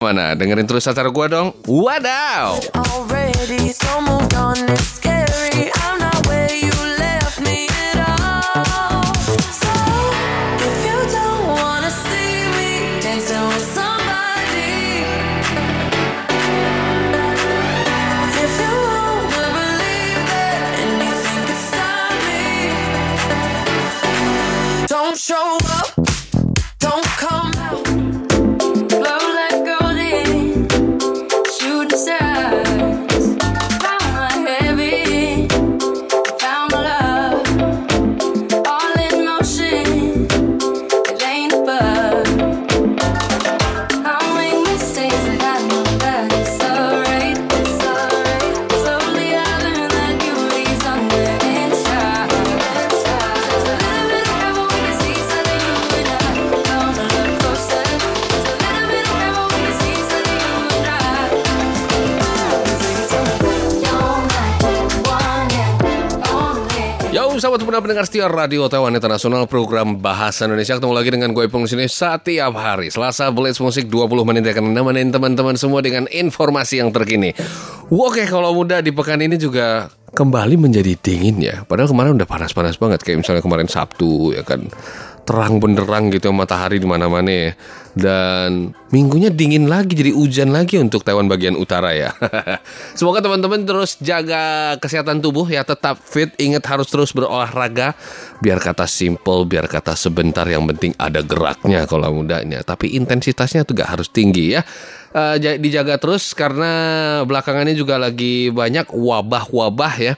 Mana? Dengerin terus acara gua dong. Wadaw. Yo, sahabat pendengar pendengar setia Radio Taiwan Internasional program Bahasa Indonesia ketemu lagi dengan gue Ipung sini setiap hari Selasa Blitz Musik 20 menit akan nemenin teman-teman semua dengan informasi yang terkini. Oke, kalau muda di pekan ini juga kembali menjadi dingin ya. Padahal kemarin udah panas-panas banget kayak misalnya kemarin Sabtu ya kan terang benderang gitu matahari di mana-mana ya. Dan minggunya dingin lagi jadi hujan lagi untuk Taiwan bagian utara ya. Semoga teman-teman terus jaga kesehatan tubuh ya tetap fit, ingat harus terus berolahraga. Biar kata simple, biar kata sebentar yang penting ada geraknya kalau mudanya. Tapi intensitasnya tuh gak harus tinggi ya. Ja- dijaga terus karena belakangan ini juga lagi banyak wabah-wabah ya.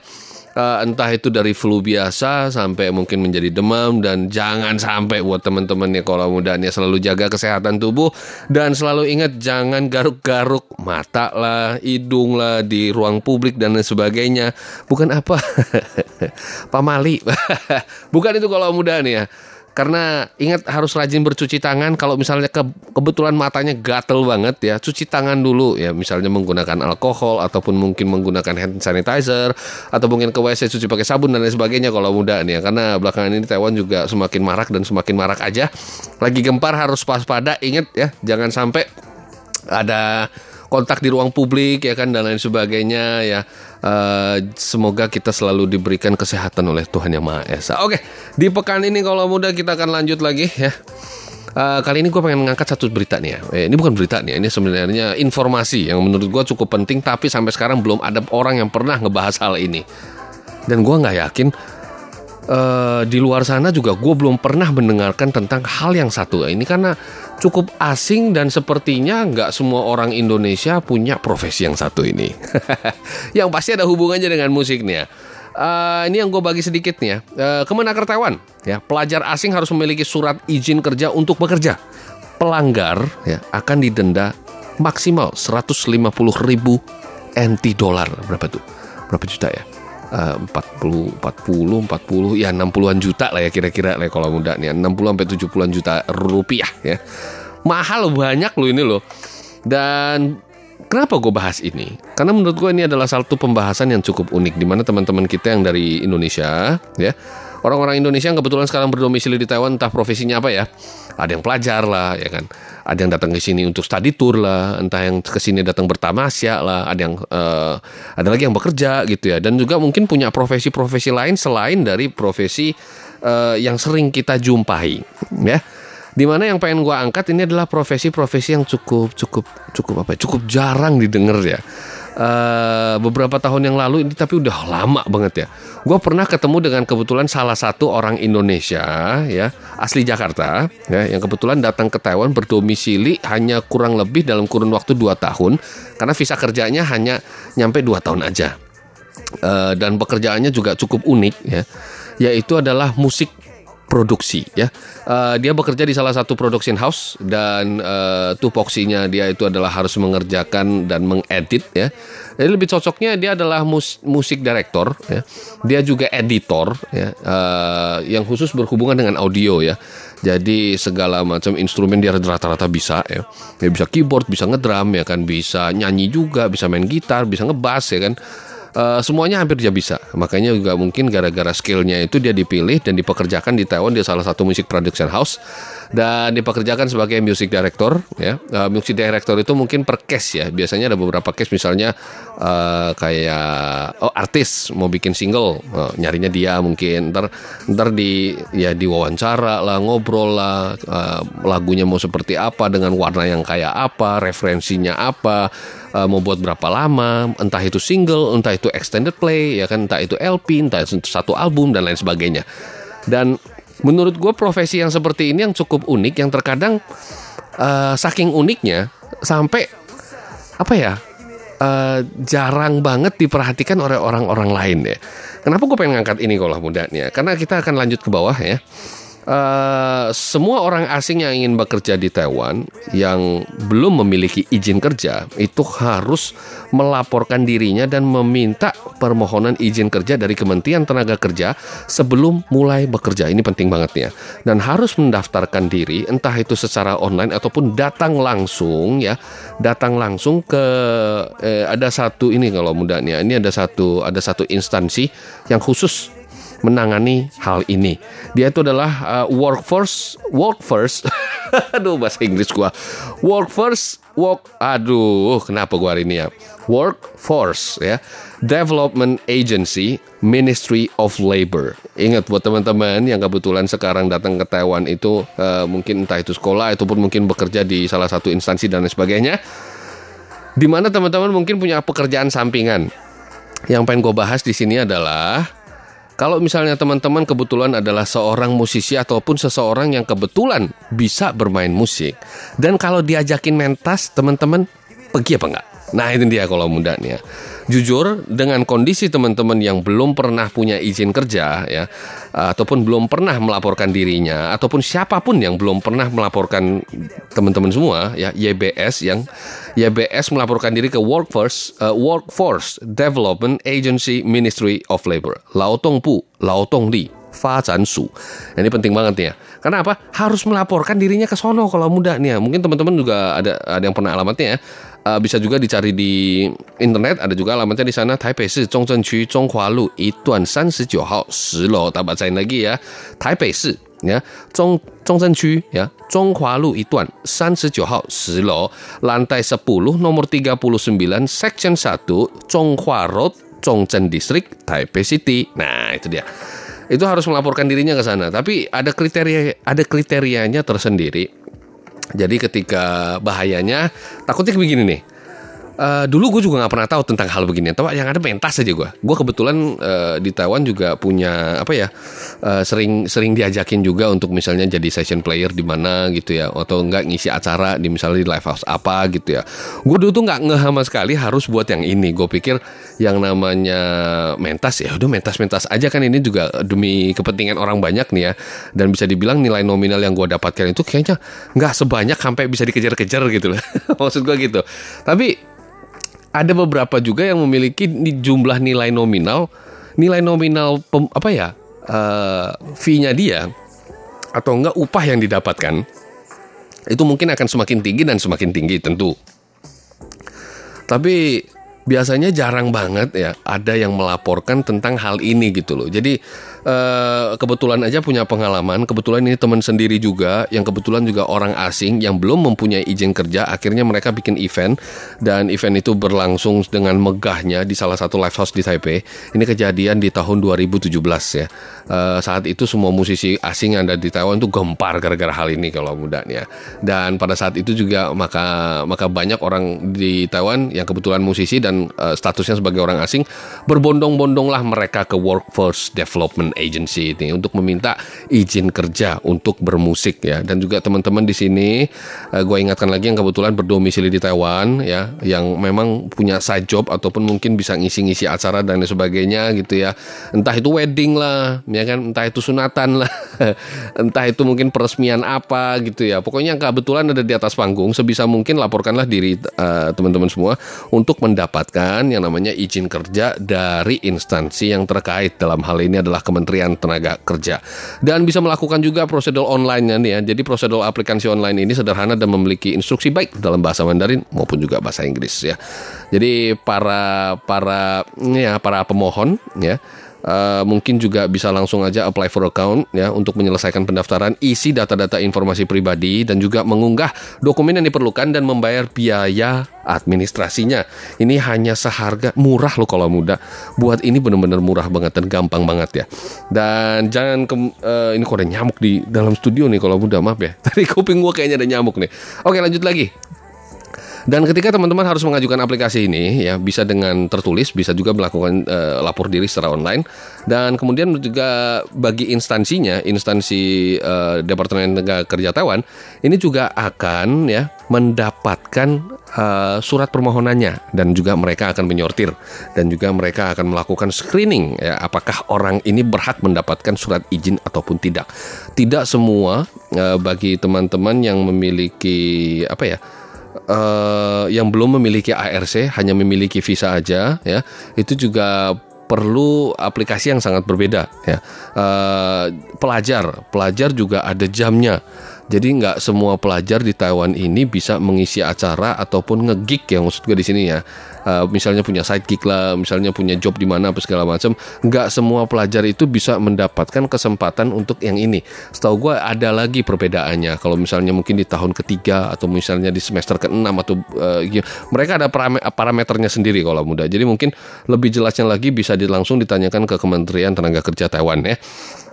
Eh, entah itu dari flu biasa sampai mungkin menjadi demam dan jangan sampai buat teman-teman ya kalau mudanya selalu jaga kesehatan tubuh dan selalu ingat jangan garuk-garuk mata lah, hidung lah di ruang publik dan lain sebagainya. Bukan apa? Pamali. Bukan itu kalau muda nih ya. Karena ingat harus rajin bercuci tangan kalau misalnya ke- kebetulan matanya gatel banget ya, cuci tangan dulu ya, misalnya menggunakan alkohol ataupun mungkin menggunakan hand sanitizer atau mungkin ke WC cuci pakai sabun dan lain sebagainya kalau muda nih ya. Karena belakangan ini Taiwan juga semakin marak dan semakin marak aja. Lagi gempar harus waspada, ingat ya, jangan sampai ada kontak di ruang publik ya kan dan lain sebagainya ya Eh, semoga kita selalu diberikan kesehatan oleh Tuhan yang Maha Esa. Oke, di pekan ini kalau muda kita akan lanjut lagi ya. Eh, kali ini gue pengen mengangkat satu berita nih ya. Eh, ini bukan berita nih, ini sebenarnya informasi yang menurut gue cukup penting, tapi sampai sekarang belum ada orang yang pernah ngebahas hal ini. Dan gue nggak yakin eh, di luar sana juga gue belum pernah mendengarkan tentang hal yang satu ini karena cukup asing dan sepertinya nggak semua orang Indonesia punya profesi yang satu ini. yang pasti ada hubungannya dengan musik nih ya. Eh, ini yang gue bagi sedikit nih ya. Eh, Kemenaker Taiwan ya pelajar asing harus memiliki surat izin kerja untuk bekerja. Pelanggar ya akan didenda maksimal 150 ribu NT dolar berapa tuh? Berapa juta ya? Eh, 40 40 40 ya 60-an juta lah ya kira-kira lah kalau muda nih 60 sampai 70-an juta rupiah ya. Mahal banyak loh ini loh. Dan kenapa gue bahas ini? Karena menurut gue ini adalah satu pembahasan yang cukup unik di mana teman-teman kita yang dari Indonesia ya. Orang-orang Indonesia yang kebetulan sekarang berdomisili di Taiwan entah profesinya apa ya. Ada yang pelajar lah ya kan. Ada yang datang ke sini untuk study tour lah, entah yang ke sini datang bertamasya lah, ada yang eh, ada lagi yang bekerja gitu ya. Dan juga mungkin punya profesi-profesi lain selain dari profesi eh, yang sering kita jumpai ya. Di mana yang pengen gua angkat ini adalah profesi-profesi yang cukup cukup cukup apa? ya, Cukup jarang didengar ya. Eh, beberapa tahun yang lalu ini tapi udah lama banget ya. Gua pernah ketemu dengan kebetulan salah satu orang Indonesia ya asli Jakarta ya yang kebetulan datang ke Taiwan berdomisili hanya kurang lebih dalam kurun waktu 2 tahun karena visa kerjanya hanya nyampe 2 tahun aja. Eh, dan pekerjaannya juga cukup unik ya yaitu adalah musik produksi ya. Eh, dia bekerja di salah satu production house dan eh, tupoksinya dia itu adalah harus mengerjakan dan mengedit ya. Jadi lebih cocoknya dia adalah mus- musik director ya. Dia juga editor ya. Eh, yang khusus berhubungan dengan audio ya. Jadi segala macam instrumen dia rata-rata bisa ya. Dia bisa keyboard bisa ngedrum ya kan. Bisa nyanyi juga bisa main gitar bisa ngebass ya kan Eh, semuanya hampir dia bisa. Makanya juga mungkin gara-gara skillnya itu dia dipilih dan dipekerjakan di Taiwan di salah satu musik production house. Dan dipekerjakan sebagai music director ya. Uh, music director itu mungkin per case ya. Biasanya ada beberapa case misalnya uh, kayak oh artis mau bikin single, uh, nyarinya dia mungkin ntar ntar di ya diwawancara lah, ngobrol lah, uh, lagunya mau seperti apa dengan warna yang kayak apa, referensinya apa, uh, mau buat berapa lama, entah itu single, entah itu extended play, ya kan, entah itu LP, entah itu satu album dan lain sebagainya. Dan menurut gue profesi yang seperti ini yang cukup unik, yang terkadang uh, saking uniknya sampai apa ya uh, jarang banget diperhatikan oleh orang-orang lain ya. Kenapa gue pengen ngangkat ini kalau mudanya? Karena kita akan lanjut ke bawah ya. Uh, semua orang asing yang ingin bekerja di Taiwan yang belum memiliki izin kerja itu harus melaporkan dirinya dan meminta permohonan izin kerja dari Kementerian Tenaga Kerja sebelum mulai bekerja. Ini penting banget ya. Dan harus mendaftarkan diri entah itu secara online ataupun datang langsung ya. Datang langsung ke eh, ada satu ini kalau mudahnya. Ini ada satu ada satu instansi yang khusus menangani hal ini. Dia itu adalah uh, workforce workforce aduh bahasa Inggris gua. Workforce work aduh kenapa gua hari ini ya? Workforce ya. Development Agency Ministry of Labor. Ingat buat teman-teman yang kebetulan sekarang datang ke Taiwan itu uh, mungkin entah itu sekolah ataupun mungkin bekerja di salah satu instansi dan lain sebagainya. Di mana teman-teman mungkin punya pekerjaan sampingan. Yang pengen gue bahas di sini adalah kalau misalnya teman-teman kebetulan adalah seorang musisi ataupun seseorang yang kebetulan bisa bermain musik dan kalau diajakin mentas teman-teman pergi apa enggak? Nah itu dia kalau muda nih ya. Jujur dengan kondisi teman-teman yang belum pernah punya izin kerja ya ataupun belum pernah melaporkan dirinya ataupun siapa pun yang belum pernah melaporkan teman-teman semua ya YBS yang YBS melaporkan diri ke Workforce uh, Workforce Development Agency Ministry of Labor Laotong Pu Laotong Li Fajan Su. Nah, ini penting banget ya. Karena apa? Harus melaporkan dirinya ke sono kalau muda nih ya. Mungkin teman-teman juga ada ada yang pernah alamatnya ya. Uh, bisa juga dicari di internet ada juga alamatnya di sana Taipei Shi Zhongzhen Qu Zhonghua Lu Iduan 39号10楼 tak bacain lagi ya Taipei Shi ya Zhong Zhongzhen Qu ya Zhonghua Lu Iduan 39号10楼 lantai 10 nomor 39 section 1 Zhonghua Road Zhongzhen District Taipei City nah itu dia itu harus melaporkan dirinya ke sana tapi ada kriteria ada kriterianya tersendiri jadi ketika bahayanya takutnya begini nih. Uh, dulu gue juga nggak pernah tahu tentang hal begini. Tahu yang ada mentas aja gue. Gue kebetulan uh, di Taiwan juga punya apa ya uh, sering sering diajakin juga untuk misalnya jadi session player di mana gitu ya, atau enggak ngisi acara di misalnya di live house apa gitu ya. Gue dulu tuh nggak ngeh sama sekali harus buat yang ini. Gue pikir yang namanya mentas ya udah mentas-mentas aja kan ini juga demi kepentingan orang banyak nih ya. Dan bisa dibilang nilai nominal yang gue dapatkan itu kayaknya nggak sebanyak sampai bisa dikejar-kejar gitu loh. Maksud gue gitu. Tapi ada beberapa juga yang memiliki jumlah nilai nominal, nilai nominal pem, apa ya uh, fee-nya dia atau enggak upah yang didapatkan itu mungkin akan semakin tinggi dan semakin tinggi tentu. Tapi biasanya jarang banget ya ada yang melaporkan tentang hal ini gitu loh. Jadi eh, kebetulan aja punya pengalaman, kebetulan ini teman sendiri juga yang kebetulan juga orang asing yang belum mempunyai izin kerja, akhirnya mereka bikin event dan event itu berlangsung dengan megahnya di salah satu live house di Taipei. Ini kejadian di tahun 2017 ya. Eh, saat itu semua musisi asing yang ada di Taiwan itu gempar gara-gara hal ini kalau mudanya. Dan pada saat itu juga maka maka banyak orang di Taiwan yang kebetulan musisi dan uh, statusnya sebagai orang asing berbondong-bondonglah mereka ke Workforce Development Agency ini untuk meminta izin kerja untuk bermusik ya. Dan juga teman-teman di sini uh, gue ingatkan lagi yang kebetulan berdomisili di Taiwan ya, yang memang punya side job ataupun mungkin bisa ngisi-ngisi acara dan lain sebagainya gitu ya. Entah itu wedding lah, ya kan entah itu sunatan lah entah itu mungkin peresmian apa gitu ya pokoknya kebetulan ada di atas panggung sebisa mungkin laporkanlah diri uh, teman-teman semua untuk mendapatkan yang namanya izin kerja dari instansi yang terkait dalam hal ini adalah Kementerian Tenaga Kerja. Dan bisa melakukan juga prosedur online nih ya. Jadi prosedur aplikasi online ini sederhana dan memiliki instruksi baik dalam bahasa Mandarin maupun juga bahasa Inggris ya. Jadi para para ya para pemohon ya Uh, mungkin juga bisa langsung aja apply for account ya untuk menyelesaikan pendaftaran, isi data-data informasi pribadi dan juga mengunggah dokumen yang diperlukan dan membayar biaya administrasinya. Ini hanya seharga murah loh kalau muda. Buat ini benar-benar murah banget dan gampang banget ya. Dan jangan ke, uh, ini kok ada nyamuk di dalam studio nih kalau muda maaf ya. Tadi kuping gua kayaknya ada nyamuk nih. Oke lanjut lagi. Dan ketika teman-teman harus mengajukan aplikasi ini ya bisa dengan tertulis, bisa juga melakukan uh, lapor diri secara online. Dan kemudian juga bagi instansinya, instansi uh, Departemen Tenaga Kerja Taiwan ini juga akan ya mendapatkan uh, surat permohonannya. Dan juga mereka akan menyortir. Dan juga mereka akan melakukan screening ya apakah orang ini berhak mendapatkan surat izin ataupun tidak. Tidak semua uh, bagi teman-teman yang memiliki apa ya uh, yang belum memiliki ARC hanya memiliki visa aja ya itu juga perlu aplikasi yang sangat berbeda ya. Uh, pelajar pelajar juga ada jamnya jadi nggak semua pelajar di Taiwan ini bisa mengisi acara ataupun ngegig yang maksud gue di sini ya uh, misalnya punya sidekick lah, misalnya punya job di mana apa segala macam, nggak semua pelajar itu bisa mendapatkan kesempatan untuk yang ini. Setahu gue ada lagi perbedaannya. Kalau misalnya mungkin di tahun ketiga atau misalnya di semester ke-6 atau uh, mereka ada parameternya sendiri kalau muda. Jadi mungkin lebih jelasnya lagi bisa langsung ditanyakan ke Kementerian Tenaga Kerja Taiwan ya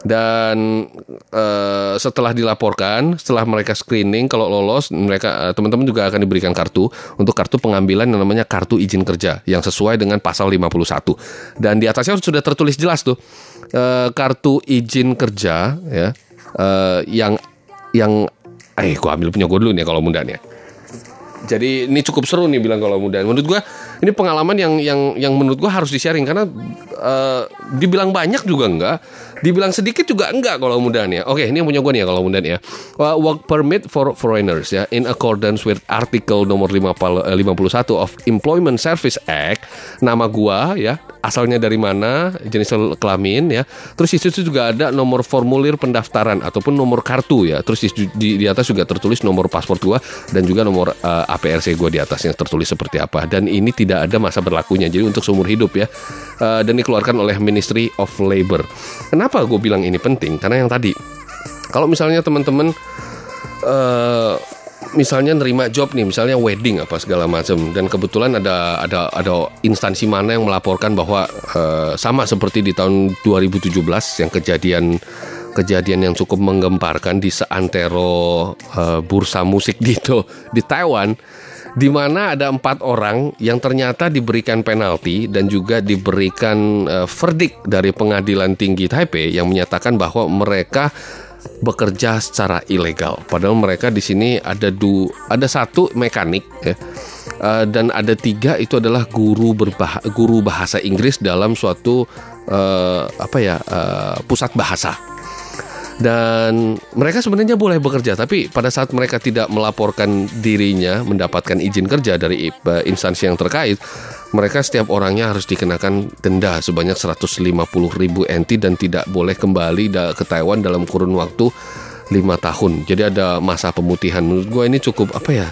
dan uh, setelah dilaporkan, setelah mereka screening kalau lolos, mereka teman-teman juga akan diberikan kartu untuk kartu pengambilan yang namanya kartu izin kerja yang sesuai dengan pasal 51. Dan di atasnya sudah tertulis jelas tuh uh, kartu izin kerja ya uh, yang yang eh gua ambil punya gue dulu nih kalau muda nih. Jadi ini cukup seru nih bilang kalau muda. Menurut gua ini pengalaman yang yang yang menurut gua harus di-sharing karena uh, dibilang banyak juga enggak Dibilang sedikit juga enggak kalau mudahan ya. Oke, ini yang punya gue nih ya kalau mudahan ya. Work permit for foreigners ya in accordance with artikel nomor 51 of Employment Service Act. Nama gua ya, asalnya dari mana, jenis kelamin ya. Terus di juga ada nomor formulir pendaftaran ataupun nomor kartu ya. Terus di, di, di atas juga tertulis nomor paspor gua dan juga nomor uh, eh, APRC gua di atasnya tertulis seperti apa. Dan ini tidak ada masa berlakunya. Jadi untuk seumur hidup ya. Uh, dan dikeluarkan oleh Ministry of Labor. Kenapa gue bilang ini penting? Karena yang tadi, kalau misalnya teman-teman uh, misalnya nerima job nih, misalnya wedding apa segala macam, dan kebetulan ada ada ada instansi mana yang melaporkan bahwa uh, sama seperti di tahun 2017 yang kejadian kejadian yang cukup menggemparkan di seantero uh, bursa musik di itu di Taiwan di mana ada empat orang yang ternyata diberikan penalti dan juga diberikan uh, verdict dari pengadilan tinggi Taipei yang menyatakan bahwa mereka bekerja secara ilegal. Padahal mereka di sini ada du ada satu mekanik ya. Uh, dan ada tiga itu adalah guru berbah guru bahasa Inggris dalam suatu uh, apa ya uh, pusat bahasa dan mereka sebenarnya boleh bekerja tapi pada saat mereka tidak melaporkan dirinya mendapatkan izin kerja dari eh, instansi yang terkait mereka setiap orangnya harus dikenakan denda sebanyak 150 ribu NT dan tidak boleh kembali ke Taiwan dalam kurun waktu lima tahun. Jadi ada masa pemutihan. Menurut gue ini cukup apa ya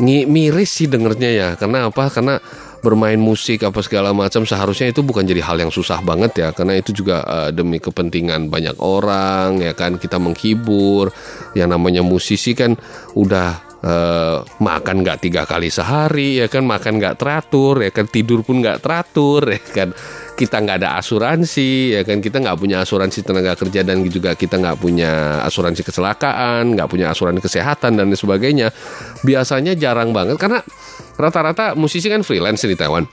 miris sih dengernya ya. Karena apa? Karena bermain musik apa segala macam seharusnya itu bukan jadi hal yang susah banget ya. Karena itu juga uh, demi kepentingan banyak orang ya kan kita menghibur. Yang namanya musisi kan udah Uh, makan nggak tiga kali sehari ya kan makan nggak teratur ya kan tidur pun nggak teratur ya kan kita nggak ada asuransi ya kan? Kita nggak punya asuransi tenaga kerja dan juga kita nggak punya asuransi kecelakaan nggak punya asuransi kesehatan dan sebagainya. Biasanya jarang banget karena rata-rata musisi kan freelance di Taiwan.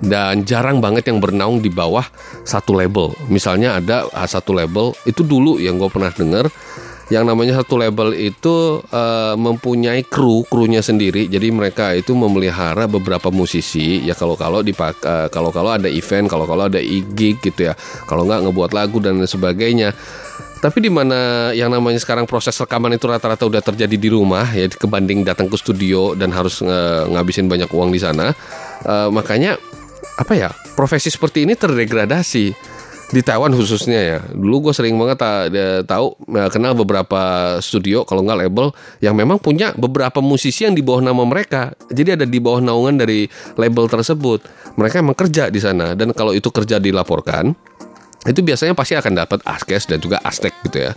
Dan jarang banget yang bernaung di bawah satu label. Misalnya ada ah, satu label itu dulu yang gue pernah dengar yang namanya satu label itu uh, mempunyai kru krunya sendiri. Jadi mereka itu memelihara beberapa musisi. Ya kalau kalau di uh, kalau kalau ada event kalau kalau ada gig gitu ya. Kalau nggak ngebuat lagu dan sebagainya. Tapi di mana yang namanya sekarang proses rekaman itu rata-rata udah terjadi di rumah ya kebanding datang ke studio dan harus ngabisin banyak uang di sana, uh, makanya apa ya profesi seperti ini terdegradasi di Taiwan khususnya ya. Dulu gue sering banget ta- tahu eh, kenal beberapa studio kalau nggak label yang memang punya beberapa musisi yang di bawah nama mereka. Jadi ada di bawah naungan dari label tersebut. Mereka emang kerja di sana dan kalau itu kerja dilaporkan itu biasanya pasti akan dapat askes dan juga astek gitu ya.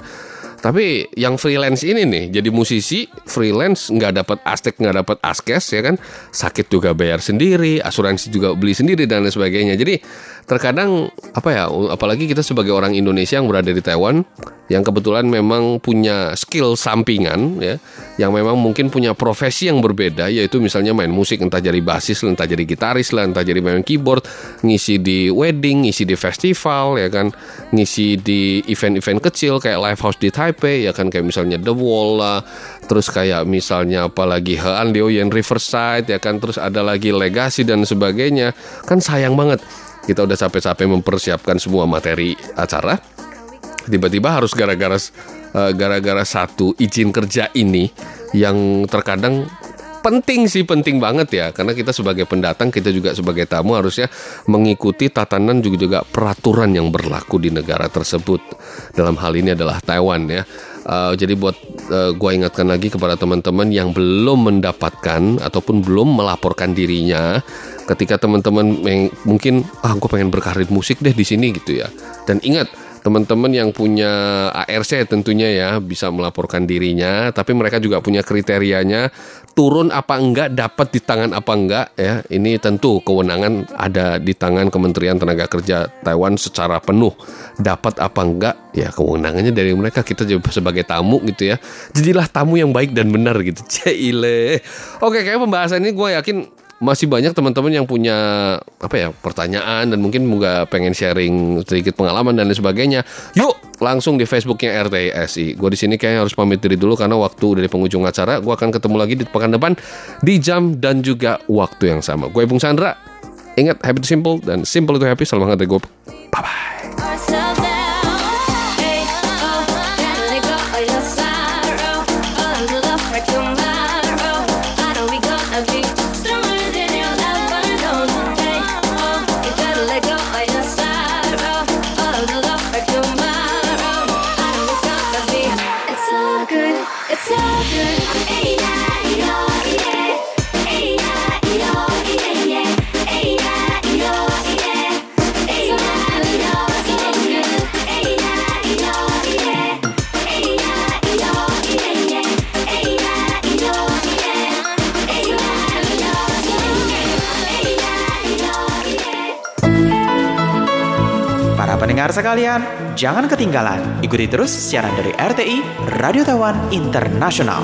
Tapi yang freelance ini nih, jadi musisi freelance nggak dapat astek nggak dapat askes ya kan, sakit juga bayar sendiri, asuransi juga beli sendiri dan lain sebagainya. Jadi terkadang apa ya, apalagi kita sebagai orang Indonesia yang berada di Taiwan, yang kebetulan memang punya skill sampingan ya, yang memang mungkin punya profesi yang berbeda, yaitu misalnya main musik entah jadi basis, entah jadi gitaris lah, entah jadi main keyboard, ngisi di wedding, ngisi di festival ya kan, ngisi di event-event kecil kayak live house di Taipei ya kan kayak misalnya The Wall lah, terus kayak misalnya apalagi Hean Liu Yen Riverside ya kan, terus ada lagi Legacy dan sebagainya, kan sayang banget kita udah capek-capek mempersiapkan semua materi acara, tiba-tiba harus gara-gara eh, gara-gara satu izin kerja ini yang terkadang penting sih penting banget ya. Karena kita sebagai pendatang kita juga sebagai tamu harusnya mengikuti tatanan juga juga peraturan yang berlaku di negara tersebut. Dalam hal ini adalah Taiwan ya. Uh, jadi buat uh, gue ingatkan lagi kepada teman-teman yang belum mendapatkan ataupun belum melaporkan dirinya ketika teman-teman mungkin ah gue pengen berkarir musik deh di sini gitu ya. Dan ingat teman-teman yang punya ARC tentunya ya bisa melaporkan dirinya tapi mereka juga punya kriterianya turun apa enggak dapat di tangan apa enggak ya. Ini tentu kewenangan ada di tangan Kementerian Tenaga Kerja Taiwan secara penuh. Dapat apa enggak ya kewenangannya dari mereka. Kita sebagai tamu gitu ya. Jadilah tamu yang baik dan benar gitu. Cile oke kayak pembahasan ini gue yakin masih banyak teman-teman yang punya apa ya pertanyaan dan mungkin juga pengen sharing sedikit pengalaman dan lain sebagainya. Yuk langsung di Facebooknya RTSI. Gue di sini kayaknya harus pamit diri dulu karena waktu dari pengunjung acara. Gue akan ketemu lagi di pekan depan di jam dan juga waktu yang sama. Gue Bung Sandra. Ingat happy to simple dan simple itu happy. Salam hangat gue. Bye bye. Pendengar sekalian, jangan ketinggalan. Ikuti terus siaran dari RTI Radio Taiwan Internasional.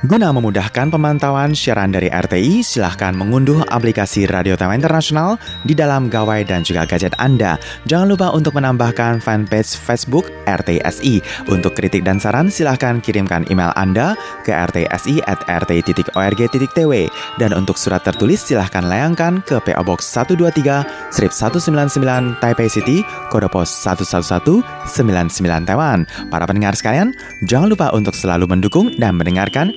Guna memudahkan pemantauan siaran dari RTI, silahkan mengunduh aplikasi Radio Taiwan Internasional di dalam gawai dan juga gadget Anda. Jangan lupa untuk menambahkan fanpage Facebook RTSI. Untuk kritik dan saran, silahkan kirimkan email Anda ke rtsi@rti.org.tw. Dan untuk surat tertulis, silahkan layangkan ke PO Box 123, strip 199, Taipei City, kode pos 11199 Taiwan. Para pendengar sekalian, jangan lupa untuk selalu mendukung dan mendengarkan